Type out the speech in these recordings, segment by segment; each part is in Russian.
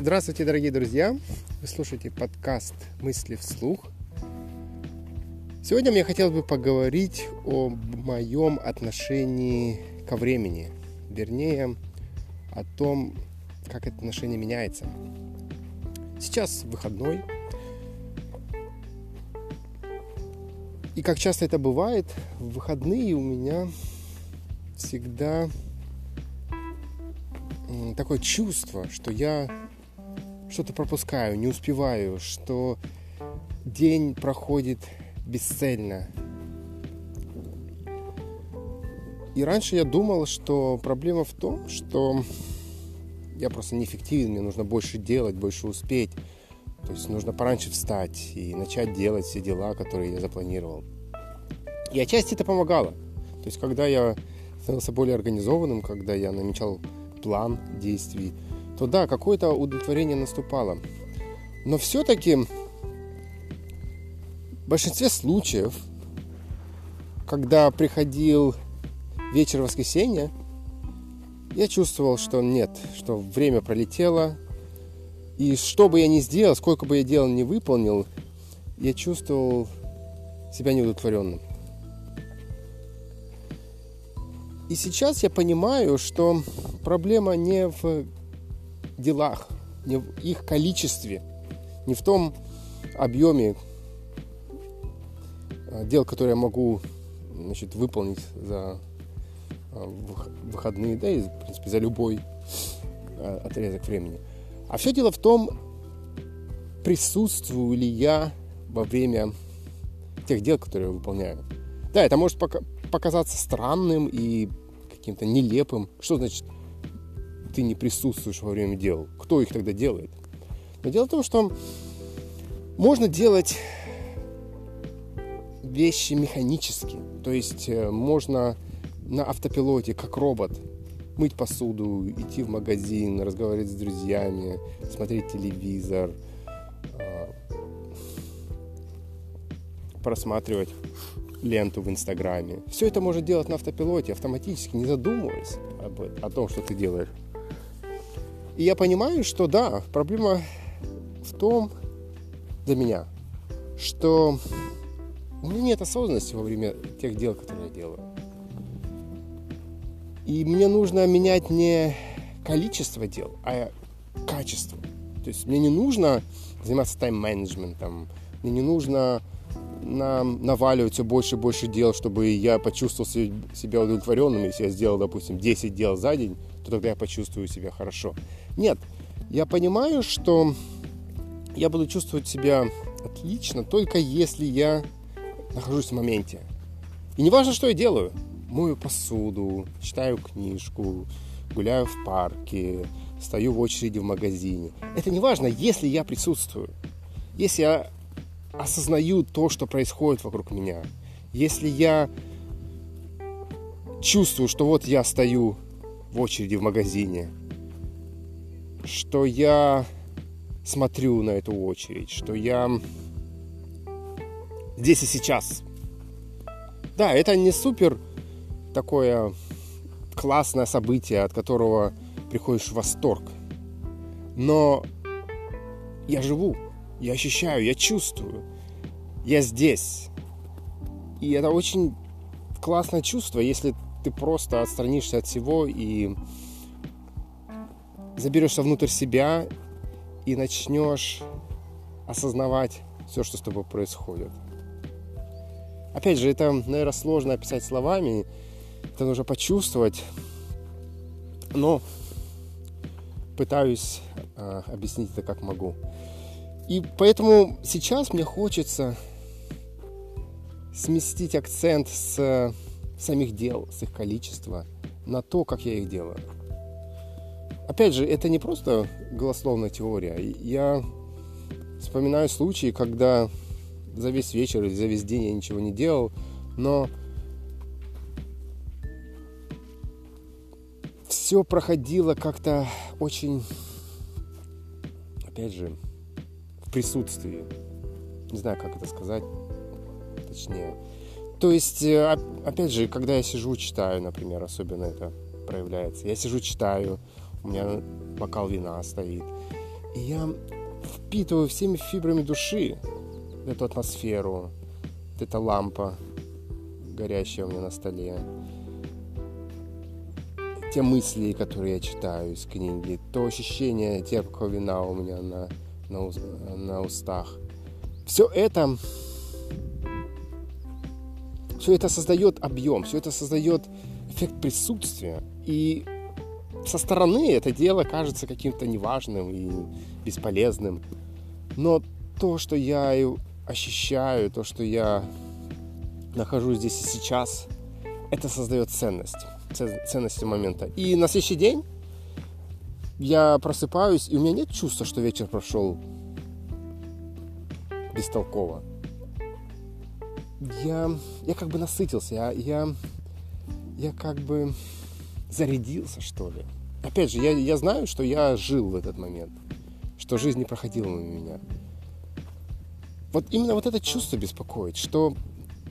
Здравствуйте, дорогие друзья! Вы слушаете подкаст «Мысли вслух». Сегодня мне хотелось бы поговорить о моем отношении ко времени. Вернее, о том, как это отношение меняется. Сейчас выходной. И как часто это бывает, в выходные у меня всегда такое чувство, что я что-то пропускаю, не успеваю, что день проходит бесцельно. И раньше я думал, что проблема в том, что я просто неэффективен, мне нужно больше делать, больше успеть. То есть нужно пораньше встать и начать делать все дела, которые я запланировал. И отчасти это помогало. То есть когда я становился более организованным, когда я намечал план действий, то да, какое-то удовлетворение наступало. Но все-таки в большинстве случаев, когда приходил вечер воскресенья, я чувствовал, что нет, что время пролетело, и что бы я ни сделал, сколько бы я дел не выполнил, я чувствовал себя неудовлетворенным. И сейчас я понимаю, что проблема не в делах, не в их количестве, не в том объеме а, дел, которые я могу значит, выполнить за а, выходные, да и, в принципе, за любой а, отрезок времени. А все дело в том, присутствую ли я во время тех дел, которые я выполняю. Да, это может показаться странным и каким-то нелепым. Что значит ты не присутствуешь во время дел. Кто их тогда делает? Но дело в том, что можно делать вещи механически. То есть э, можно на автопилоте, как робот, мыть посуду, идти в магазин, разговаривать с друзьями, смотреть телевизор, э, просматривать ленту в Инстаграме. Все это можно делать на автопилоте, автоматически, не задумываясь об, о том, что ты делаешь. И я понимаю, что да, проблема в том для меня, что у меня нет осознанности во время тех дел, которые я делаю. И мне нужно менять не количество дел, а качество. То есть мне не нужно заниматься тайм-менеджментом, мне не нужно нам наваливать больше и больше дел, чтобы я почувствовал себя удовлетворенным. Если я сделал, допустим, 10 дел за день, то тогда я почувствую себя хорошо. Нет, я понимаю, что я буду чувствовать себя отлично, только если я нахожусь в моменте. И не важно, что я делаю. Мою посуду, читаю книжку, гуляю в парке, стою в очереди в магазине. Это не важно, если я присутствую. Если я осознаю то, что происходит вокруг меня. Если я чувствую, что вот я стою в очереди в магазине, что я смотрю на эту очередь, что я здесь и сейчас. Да, это не супер такое классное событие, от которого приходишь в восторг. Но я живу, я ощущаю, я чувствую, я здесь. И это очень классное чувство, если ты просто отстранишься от всего и заберешься внутрь себя и начнешь осознавать все, что с тобой происходит. Опять же, это, наверное, сложно описать словами, это нужно почувствовать, но пытаюсь э, объяснить это как могу. И поэтому сейчас мне хочется сместить акцент с самих дел, с их количества, на то, как я их делаю. Опять же, это не просто голословная теория. Я вспоминаю случаи, когда за весь вечер или за весь день я ничего не делал, но все проходило как-то очень, опять же, присутствии. Не знаю, как это сказать точнее. То есть, э, опять же, когда я сижу, читаю, например, особенно это проявляется. Я сижу, читаю, у меня бокал вина стоит. И я впитываю всеми фибрами души эту атмосферу, вот эта лампа, горящая у меня на столе, те мысли, которые я читаю из книги, то ощущение терпкого вина у меня на, на, на устах. Все это, все это создает объем, все это создает эффект присутствия. И со стороны это дело кажется каким-то неважным и бесполезным. Но то, что я ощущаю, то, что я нахожусь здесь и сейчас, это создает ценность. Ценности момента. И на следующий день я просыпаюсь, и у меня нет чувства, что вечер прошел бестолково. Я, я как бы насытился, я, я, я как бы зарядился, что ли. Опять же, я, я знаю, что я жил в этот момент, что жизнь не проходила мимо меня. Вот именно вот это чувство беспокоит, что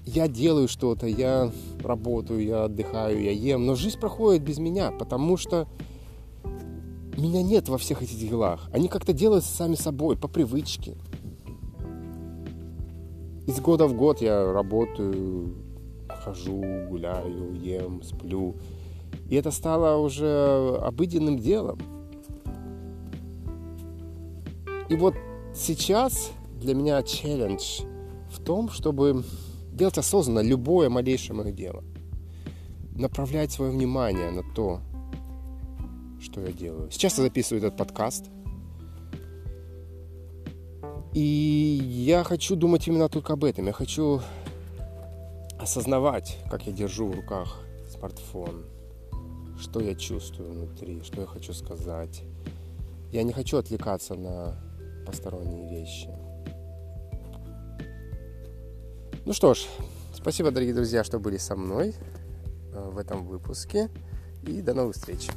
я делаю что-то, я работаю, я отдыхаю, я ем, но жизнь проходит без меня, потому что меня нет во всех этих делах. Они как-то делаются сами собой, по привычке. Из года в год я работаю, хожу, гуляю, ем, сплю. И это стало уже обыденным делом. И вот сейчас для меня челлендж в том, чтобы делать осознанно любое малейшее мое дело. Направлять свое внимание на то, что я делаю. Сейчас я записываю этот подкаст. И я хочу думать именно только об этом. Я хочу осознавать, как я держу в руках смартфон, что я чувствую внутри, что я хочу сказать. Я не хочу отвлекаться на посторонние вещи. Ну что ж, спасибо, дорогие друзья, что были со мной э, в этом выпуске. И до новых встреч.